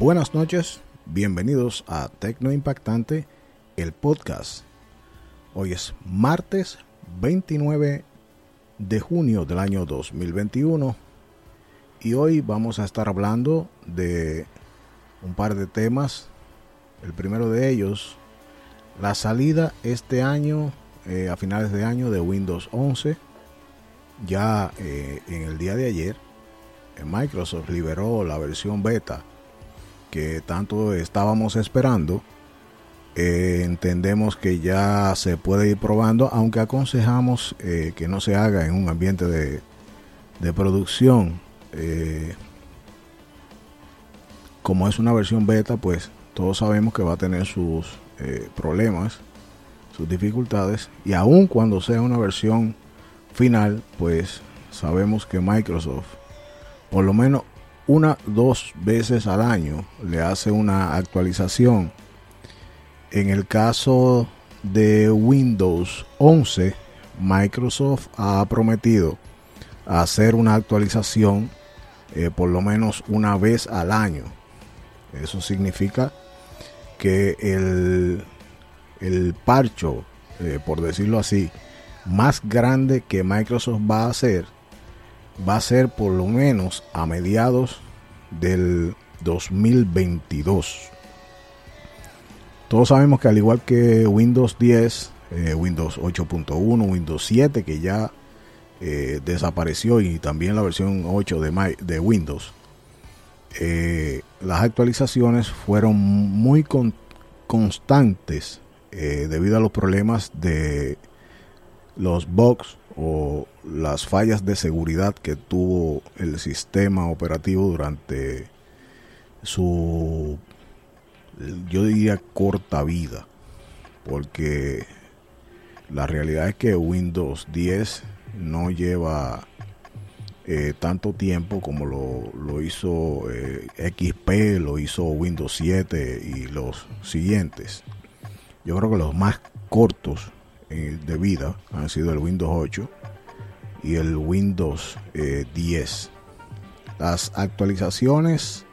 Buenas noches, bienvenidos a Tecno Impactante, el podcast. Hoy es martes 29 de junio del año 2021 y hoy vamos a estar hablando de un par de temas. El primero de ellos, la salida este año, eh, a finales de año, de Windows 11. Ya eh, en el día de ayer, Microsoft liberó la versión beta que tanto estábamos esperando. Eh, entendemos que ya se puede ir probando, aunque aconsejamos eh, que no se haga en un ambiente de, de producción. Eh, como es una versión beta, pues todos sabemos que va a tener sus problemas, sus dificultades, y aun cuando sea una versión final, pues sabemos que Microsoft, por lo menos una, dos veces al año le hace una actualización. En el caso de Windows 11, Microsoft ha prometido hacer una actualización eh, por lo menos una vez al año. Eso significa que el, el parcho, eh, por decirlo así, más grande que Microsoft va a hacer va a ser por lo menos a mediados del 2022. Todos sabemos que al igual que Windows 10, eh, Windows 8.1, Windows 7, que ya eh, desapareció y también la versión 8 de, de Windows, eh, las actualizaciones fueron muy constantes debido a los problemas de los bugs o las fallas de seguridad que tuvo el sistema operativo durante su, yo diría, corta vida. Porque la realidad es que Windows 10 no lleva eh, tanto tiempo como lo, hizo eh, XP, lo hizo Windows 7 y los siguientes. Yo creo que los más cortos de vida han sido el Windows 8 y el Windows 10. Eh, Las actualizaciones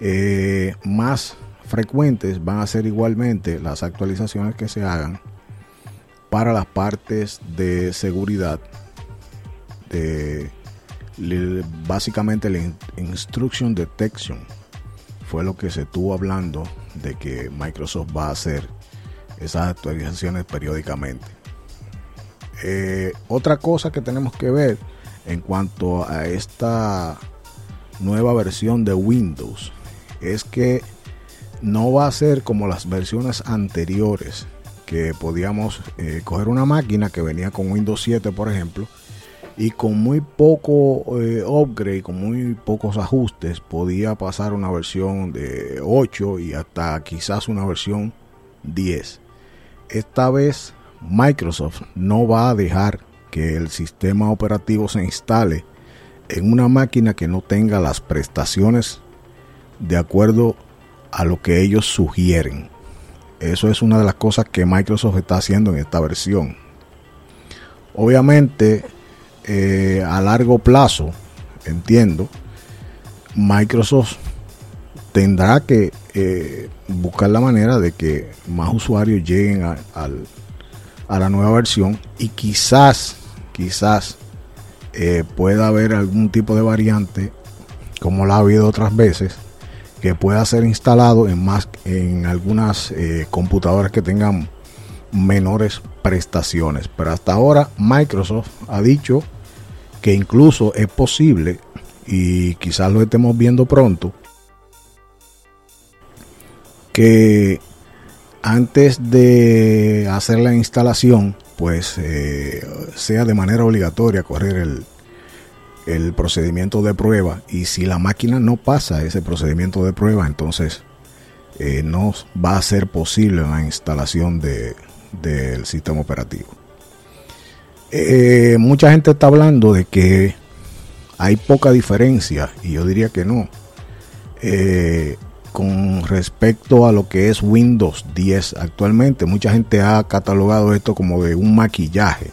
eh, más frecuentes van a ser igualmente las actualizaciones que se hagan para las partes de seguridad de básicamente la instruction detection fue lo que se estuvo hablando de que Microsoft va a hacer esas actualizaciones periódicamente. Eh, otra cosa que tenemos que ver en cuanto a esta nueva versión de Windows es que no va a ser como las versiones anteriores que podíamos eh, coger una máquina que venía con Windows 7 por ejemplo y con muy poco eh, upgrade, con muy pocos ajustes podía pasar una versión de 8 y hasta quizás una versión 10 esta vez Microsoft no va a dejar que el sistema operativo se instale en una máquina que no tenga las prestaciones de acuerdo a lo que ellos sugieren. Eso es una de las cosas que Microsoft está haciendo en esta versión. Obviamente, eh, a largo plazo, entiendo, Microsoft tendrá que eh, buscar la manera de que más usuarios lleguen a, la nueva versión y quizás, quizás eh, pueda haber algún tipo de variante, como la ha habido otras veces, que pueda ser instalado en más en algunas eh, computadoras que tengan menores prestaciones. Pero hasta ahora Microsoft ha dicho que incluso es posible y quizás lo estemos viendo pronto que antes de hacer la instalación, pues eh, sea de manera obligatoria correr el, el procedimiento de prueba y si la máquina no pasa ese procedimiento de prueba, entonces eh, no va a ser posible la instalación de, del sistema operativo. Eh, mucha gente está hablando de que hay poca diferencia y yo diría que no con respecto a lo que es Windows 10 actualmente. Mucha gente ha catalogado esto como de un maquillaje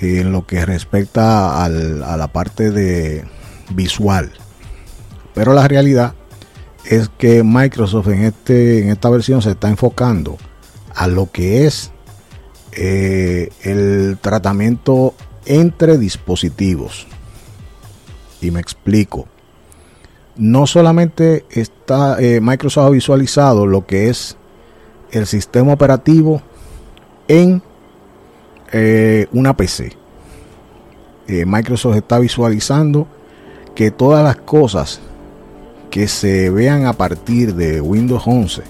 en lo que respecta a la parte de visual. Pero la realidad es que Microsoft en, este, en esta versión se está enfocando a lo que es eh, el tratamiento entre dispositivos. Y me explico. No solamente está eh, Microsoft ha visualizado lo que es el sistema operativo en eh, una PC. Microsoft está visualizando que todas las cosas que se vean a partir de Windows 11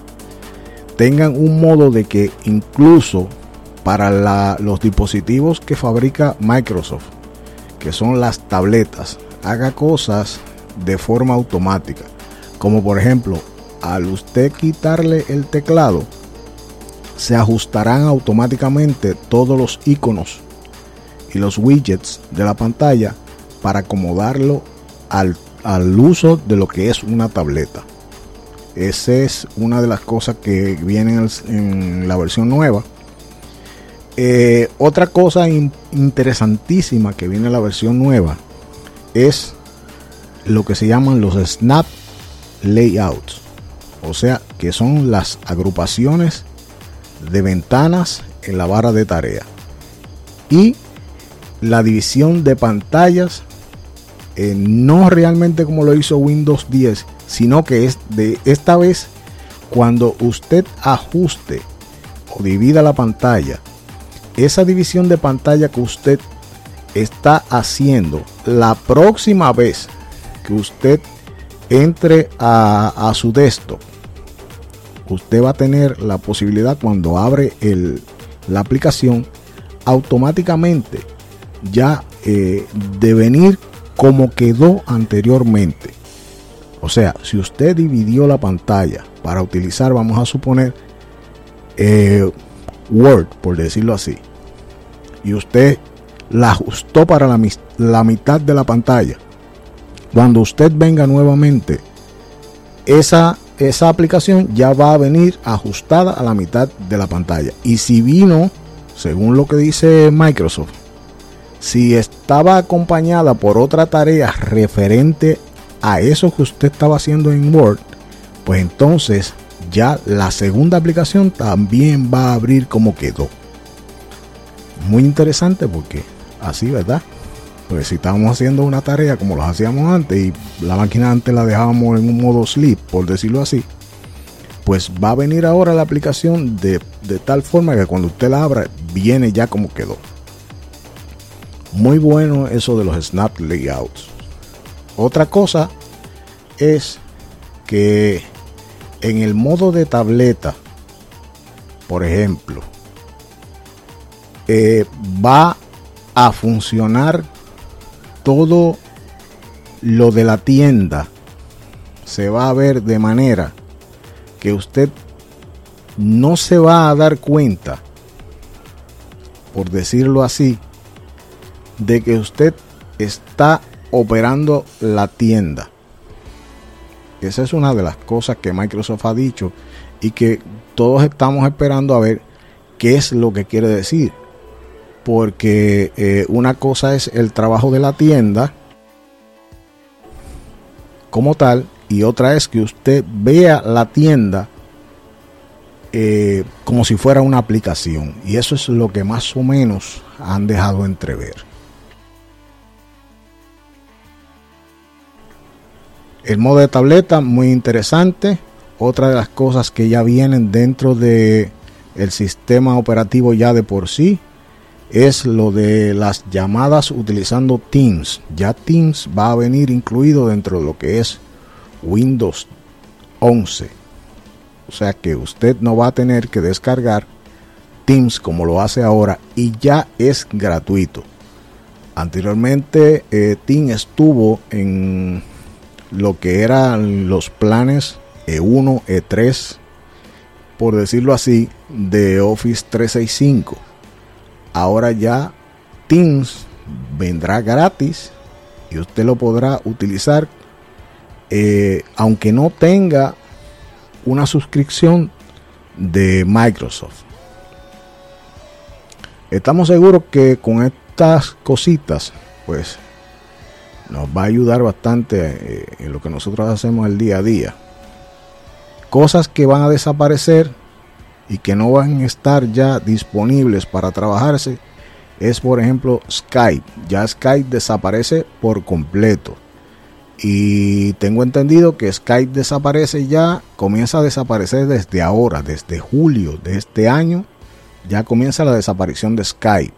tengan un modo de que incluso para los dispositivos que fabrica Microsoft, que son las tabletas, haga cosas de forma automática. Como por ejemplo, al usted quitarle el teclado, se ajustarán automáticamente todos los iconos y los widgets de la pantalla para acomodarlo al, uso de lo que es una tableta. Esa es una de las cosas que vienen en la versión nueva eh, otra cosa interesantísima que viene en la versión nueva es lo que se llaman los snap layouts. O sea, que son las agrupaciones de ventanas en la barra de tarea. Y la división de pantallas, eh, no realmente como lo hizo Windows 10, sino que es de esta vez cuando usted ajuste o divida la pantalla esa división de pantalla que usted está haciendo la próxima vez que usted entre a, su desktop, usted va a tener la posibilidad cuando abre la aplicación automáticamente ya eh, de venir como quedó anteriormente. O sea, si usted dividió la pantalla para utilizar, vamos a suponer, eh, Word, por decirlo así, y usted la ajustó para la, mitad de la pantalla, cuando usted venga nuevamente, esa, esa aplicación ya va a venir ajustada a la mitad de la pantalla. Y si vino, según lo que dice Microsoft, si estaba acompañada por otra tarea referente a eso que usted estaba haciendo en Word, pues entonces ya la segunda aplicación también va a abrir como quedó. Muy interesante porque así, ¿verdad? Pues si estábamos haciendo una tarea como lo hacíamos antes y la máquina antes la dejábamos en un modo sleep, por decirlo así, pues va a venir ahora la aplicación de, de tal forma que cuando usted la abra viene ya como quedó. Muy bueno eso de los snap layouts. Otra cosa es que en el modo de tableta, por ejemplo, eh, va a funcionar todo lo de la tienda. Se va a ver de manera que usted no se va a dar cuenta, por decirlo así, de que usted está operando la tienda. Esa es una de las cosas que Microsoft ha dicho y que todos estamos esperando a ver qué es lo que quiere decir. Porque eh, una cosa es el trabajo de la tienda como tal y otra es que usted vea la tienda eh, como si fuera una aplicación. Y eso es lo que más o menos han dejado entrever. El modo de tableta, muy interesante. Otra de las cosas que ya vienen dentro de el sistema operativo ya de por sí es lo de las llamadas utilizando Teams. Ya Teams va a venir incluido dentro de lo que es Windows 11. O sea que usted no va a tener que descargar Teams como lo hace ahora y ya es gratuito. Anteriormente eh, Teams estuvo en lo que eran los planes E1, E3, por decirlo así, de Office 365. Ahora ya Teams vendrá gratis y usted lo podrá utilizar eh, aunque no tenga una suscripción de Microsoft. Estamos seguros que con estas cositas, pues nos va a ayudar bastante eh, en lo que nosotros hacemos el día a día. cosas que van a desaparecer y que no van a estar ya disponibles para trabajarse es por ejemplo Skype. Ya Skype desaparece por completo. Y tengo entendido que Skype desaparece ya, comienza a desaparecer desde ahora, desde julio de este año, ya comienza la desaparición de Skype.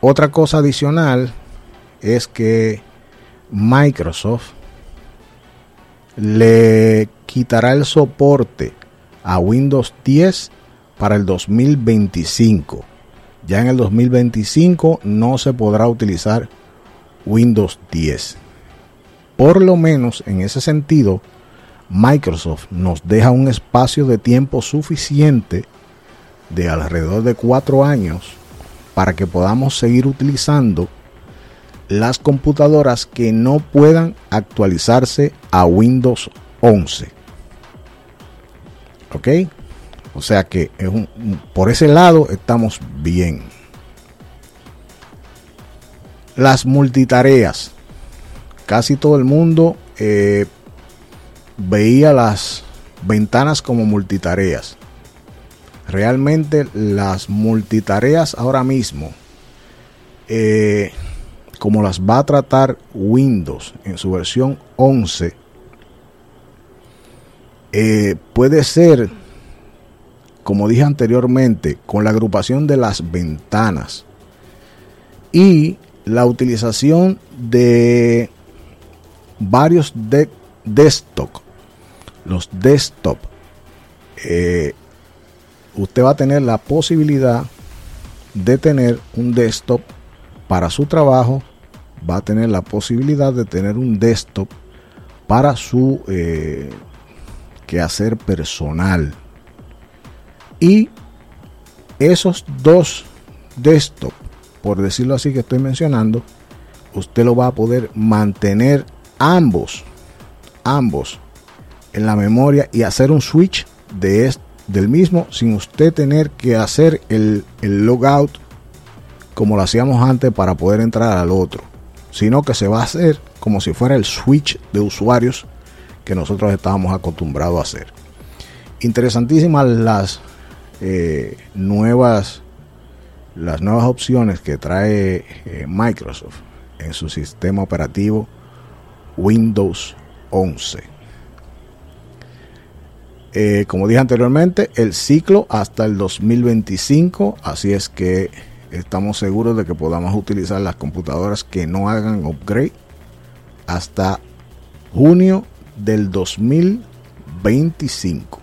Otra cosa adicional es que Microsoft le quitará el soporte a Windows 10 para el 2025. Ya en el 2025 no se podrá utilizar Windows 10. Por lo menos en ese sentido, Microsoft nos deja un espacio de tiempo suficiente de alrededor de cuatro años para que podamos seguir utilizando las computadoras que no puedan actualizarse a Windows 11. ¿Ok? O sea que es un, por ese lado estamos bien. Las multitareas. Casi todo el mundo eh, veía las ventanas como multitareas. Realmente las multitareas ahora mismo, eh, como las va a tratar Windows en su versión 11, eh, puede ser como dije anteriormente, con la agrupación de las ventanas y la utilización de varios de desktop. Los desktop. Eh, usted va a tener la posibilidad de tener un desktop para su trabajo. Va a tener la posibilidad de tener un desktop para su eh, quehacer personal. Y esos dos desktop, por decirlo así que estoy mencionando, usted lo va a poder mantener ambos, ambos en la memoria y hacer un switch de del mismo sin usted tener que hacer el, el logout como lo hacíamos antes para poder entrar al otro, sino que se va a hacer como si fuera el switch de usuarios que nosotros estábamos acostumbrados a hacer. Interesantísimas las eh, nuevas las nuevas opciones que trae eh, Microsoft en su sistema operativo Windows 11. Eh, como dije anteriormente, el ciclo hasta el 2025, así es que estamos seguros de que podamos utilizar las computadoras que no hagan upgrade hasta junio del 2025.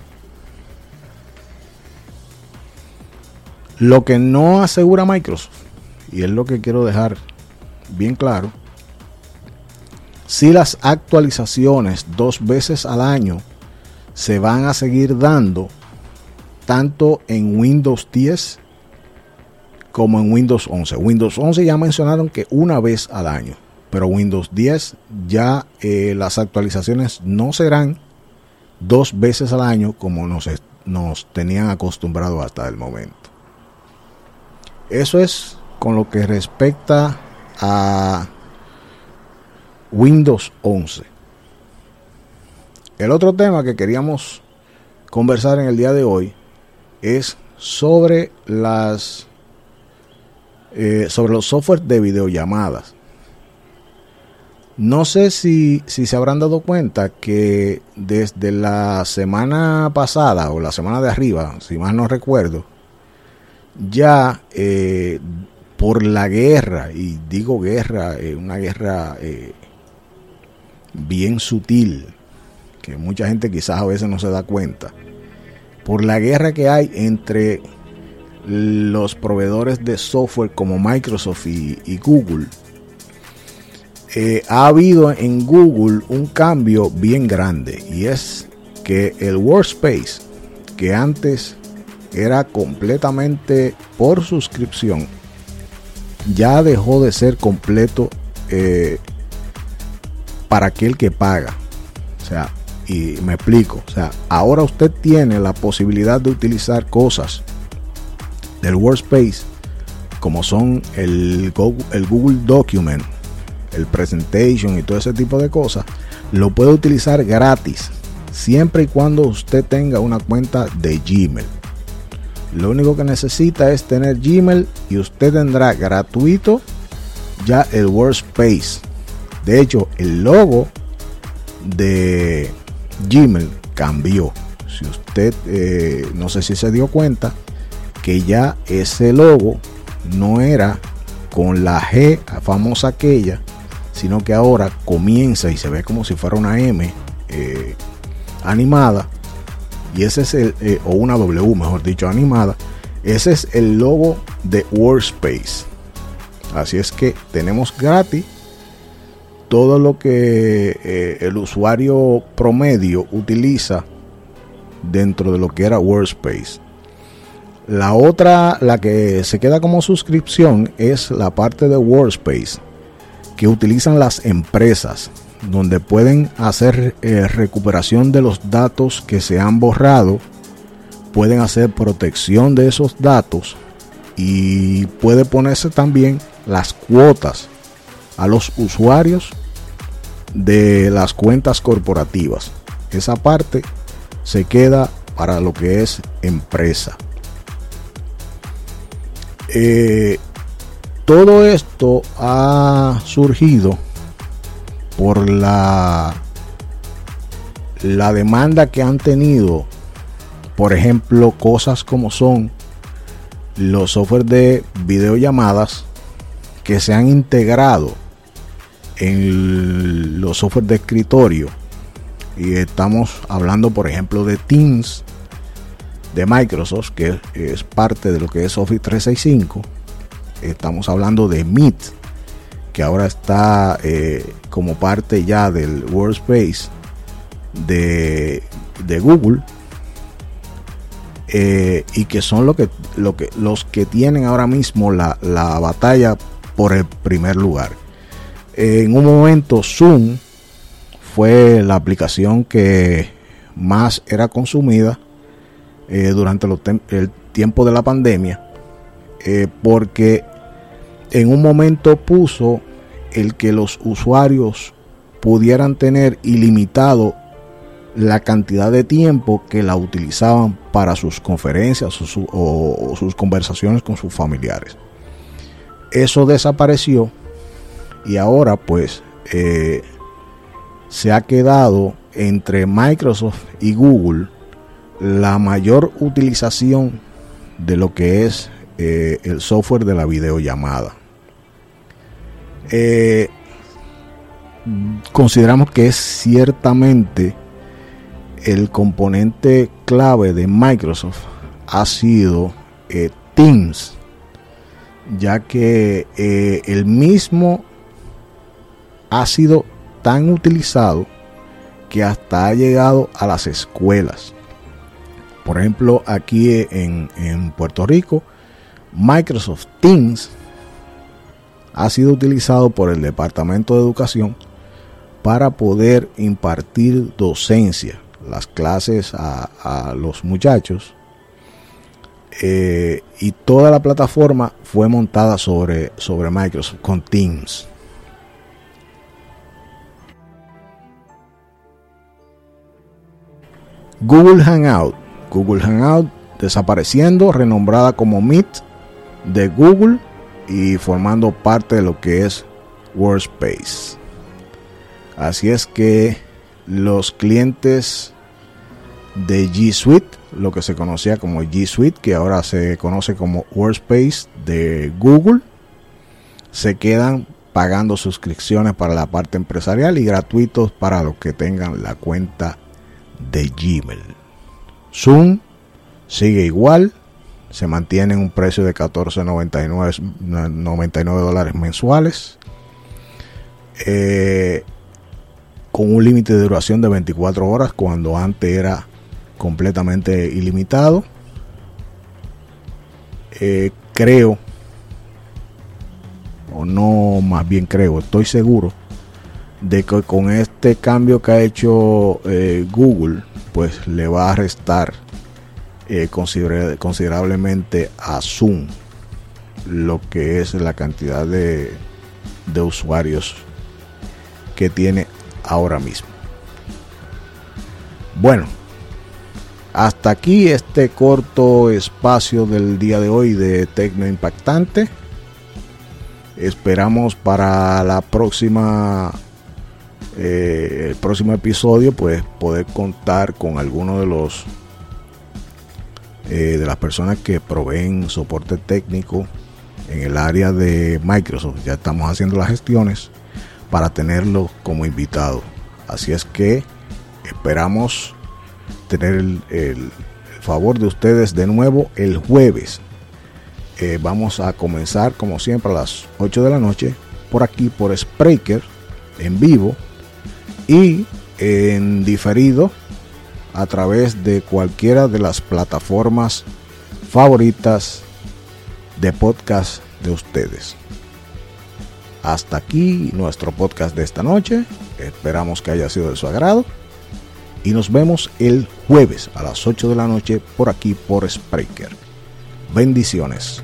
Lo que no asegura Microsoft, y es lo que quiero dejar bien claro, si las actualizaciones dos veces al año se van a seguir dando tanto en Windows 10 como en Windows 11. Windows 11 ya mencionaron que una vez al año, pero Windows 10 ya eh, las actualizaciones no serán dos veces al año como nos, nos tenían acostumbrado hasta el momento. Eso es con lo que respecta a Windows 11. El otro tema que queríamos conversar en el día de hoy es sobre las eh, sobre los softwares de videollamadas. No sé si, si se habrán dado cuenta que desde la semana pasada o la semana de arriba, si más no recuerdo, ya eh, por la guerra, y digo guerra, eh, una guerra eh, bien sutil, que mucha gente quizás a veces no se da cuenta, por la guerra que hay entre los proveedores de software como Microsoft y Google, ha habido en Google un cambio bien grande y es que el Workspace, que antes era completamente por suscripción, ya dejó de ser completo eh, para aquel que paga. O sea, y me explico. O sea, ahora usted tiene la posibilidad de utilizar cosas del Workspace como son el Google Document, el presentation y todo ese tipo de cosas, lo puede utilizar gratis, siempre y cuando usted tenga una cuenta de Gmail. Lo único que necesita es tener Gmail y usted tendrá gratuito ya el Workspace. De hecho, el logo de Gmail cambió. Si usted eh, no sé si se dio cuenta que ya ese logo no era con la G famosa aquella, sino que ahora comienza y se ve como si fuera una M eh, animada. Y ese es el, eh, o una W, mejor dicho, animada. Ese es el logo de Workspace. Así es que tenemos gratis todo lo que eh, el usuario promedio utiliza dentro de lo que era Workspace. La otra, la que se queda como suscripción, es la parte de Workspace que utilizan las empresas, donde pueden hacer eh, recuperación de los datos que se han borrado, pueden hacer protección de esos datos y puede ponerse también las cuotas a los usuarios de las cuentas corporativas. Esa parte se queda para lo que es empresa. Eh, todo esto ha surgido por la, la demanda que han tenido, por ejemplo, cosas como son los software de videollamadas que se han integrado en los software de escritorio. Y estamos hablando, por ejemplo, de Teams de Microsoft, que es parte de lo que es Office 365. Estamos hablando de Meet, que ahora está eh, como parte ya del Workspace de, de Google. Eh, y que son lo que, lo que, los que tienen ahora mismo la, la batalla por el primer lugar. En un momento Zoom fue la aplicación que más era consumida eh, durante el tiempo de la pandemia, porque en un momento puso el que los usuarios pudieran tener ilimitado la cantidad de tiempo que la utilizaban para sus conferencias o sus conversaciones con sus familiares. Eso desapareció y ahora pues eh, se ha quedado entre Microsoft y Google la mayor utilización de lo que es eh, el software de la videollamada. Eh, consideramos que es ciertamente el componente clave de Microsoft ha sido eh, Teams, ya que el mismo ha sido tan utilizado que hasta ha llegado a las escuelas. Por ejemplo, aquí en, Puerto Rico, Microsoft Teams ha sido utilizado por el Departamento de Educación para poder impartir docencia, las clases a, los muchachos. Eh, y toda la plataforma fue montada sobre, sobre Microsoft con Teams. Google Hangout Google Hangout desapareciendo, renombrada como Meet de Google y formando parte de lo que es Workspace. Así es que los clientes de G Suite, lo que se conocía como G Suite, que ahora se conoce como Workspace de Google, se quedan pagando suscripciones para la parte empresarial y gratuitos para los que tengan la cuenta de Gmail. Zoom sigue igual, se mantiene en un precio de 14.99 dólares mensuales, eh, con un límite de duración de 24 horas cuando antes era completamente ilimitado. Eh, creo, o no más bien creo, estoy seguro de que con este cambio que ha hecho eh, Google pues le va a restar eh, considerablemente a Zoom lo que es la cantidad de, usuarios que tiene ahora mismo. Bueno, hasta aquí este corto espacio del día de hoy de Tecno Impactante. Esperamos para la próxima eh, el próximo episodio pues poder contar con alguno de los eh, de las personas que proveen soporte técnico en el área de Microsoft. Ya estamos haciendo las gestiones para tenerlo como invitado. Así es que esperamos tener el, favor de ustedes de nuevo el jueves. Eh, vamos a comenzar como siempre a las 8 de la noche por aquí por Spreaker en vivo y en diferido a través de cualquiera de las plataformas favoritas de podcast de ustedes. Hasta aquí nuestro podcast de esta noche. Esperamos que haya sido de su agrado. Y nos vemos el jueves a las 8 de la noche por aquí por Spreaker. Bendiciones.